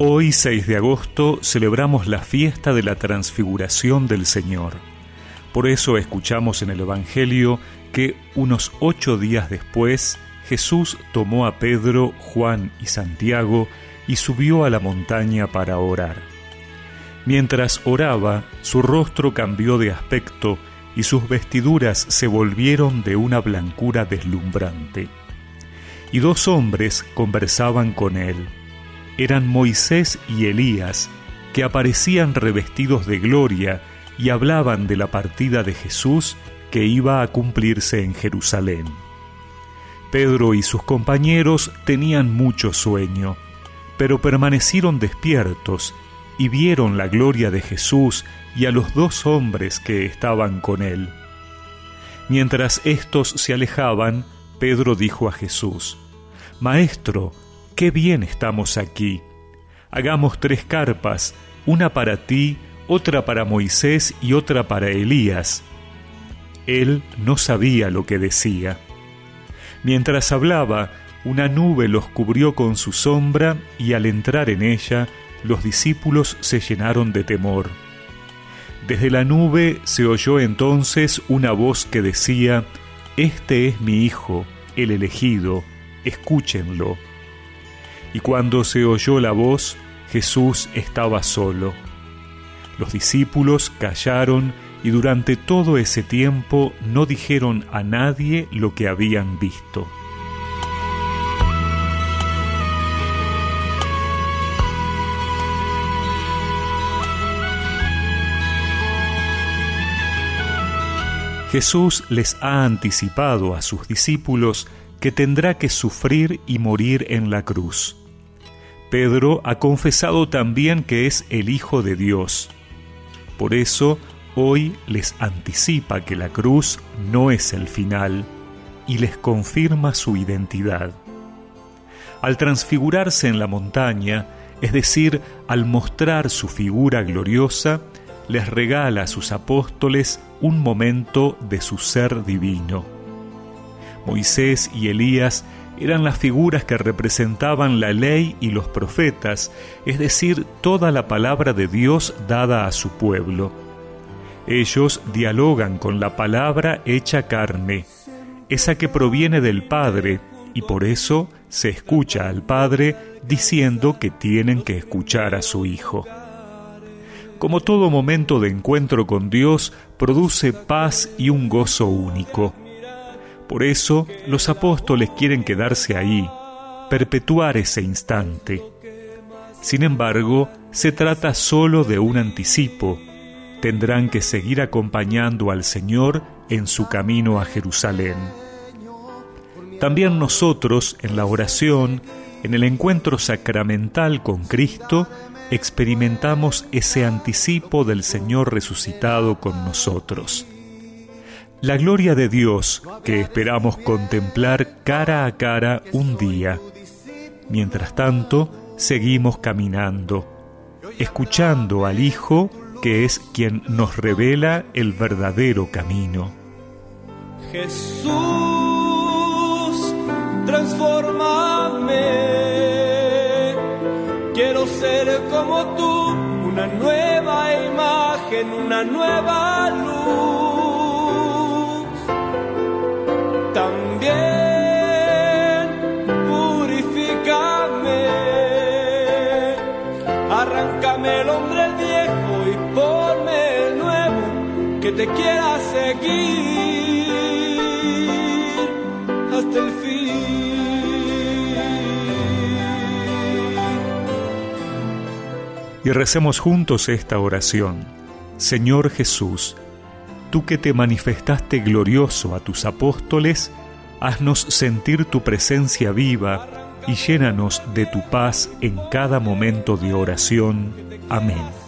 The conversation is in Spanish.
Hoy, 6 de agosto, celebramos la fiesta de la transfiguración del Señor. Por eso escuchamos en el Evangelio que unos ocho días después Jesús tomó a Pedro, Juan y Santiago y subió a la montaña para orar. Mientras oraba, su rostro cambió de aspecto y sus vestiduras se volvieron de una blancura deslumbrante. Y dos hombres conversaban con él eran Moisés y Elías, que aparecían revestidos de gloria y hablaban de la partida de Jesús que iba a cumplirse en Jerusalén. Pedro y sus compañeros tenían mucho sueño, pero permanecieron despiertos y vieron la gloria de Jesús y a los dos hombres que estaban con él. Mientras éstos se alejaban, Pedro dijo a Jesús, Maestro, qué bien estamos aquí. Hagamos tres carpas, una para ti, otra para Moisés y otra para Elías. Él no sabía lo que decía. Mientras hablaba, una nube los cubrió con su sombra y al entrar en ella, los discípulos se llenaron de temor. Desde la nube se oyó entonces una voz que decía, Este es mi Hijo, el elegido, escúchenlo. Y cuando se oyó la voz, Jesús estaba solo. Los discípulos callaron y durante todo ese tiempo no dijeron a nadie lo que habían visto. Jesús les ha anticipado a sus discípulos que tendrá que sufrir y morir en la cruz. Pedro ha confesado también que es el Hijo de Dios. Por eso, hoy les anticipa que la cruz no es el final y les confirma su identidad. Al transfigurarse en la montaña, es decir, al mostrar su figura gloriosa, les regala a sus apóstoles un momento de su ser divino. Moisés y Elías eran las figuras que representaban la ley y los profetas, es decir, toda la palabra de Dios dada a su pueblo. Ellos dialogan con la palabra hecha carne, esa que proviene del Padre, y por eso se escucha al Padre diciendo que tienen que escuchar a su Hijo. Como todo momento de encuentro con Dios, produce paz y un gozo único. Por eso los apóstoles quieren quedarse ahí, perpetuar ese instante. Sin embargo, se trata solo de un anticipo. Tendrán que seguir acompañando al Señor en su camino a Jerusalén. También nosotros, en la oración, en el encuentro sacramental con Cristo, experimentamos ese anticipo del Señor resucitado con nosotros. La gloria de Dios que esperamos contemplar cara a cara un día. Mientras tanto, seguimos caminando, escuchando al Hijo que es quien nos revela el verdadero camino. Jesús, transformame. Quiero ser como tú, una nueva imagen, una nueva luz que te quiera seguir hasta el fin. Y recemos juntos esta oración. Señor Jesús, tú que te manifestaste glorioso a tus apóstoles, haznos sentir tu presencia viva y llénanos de tu paz en cada momento de oración. Amén.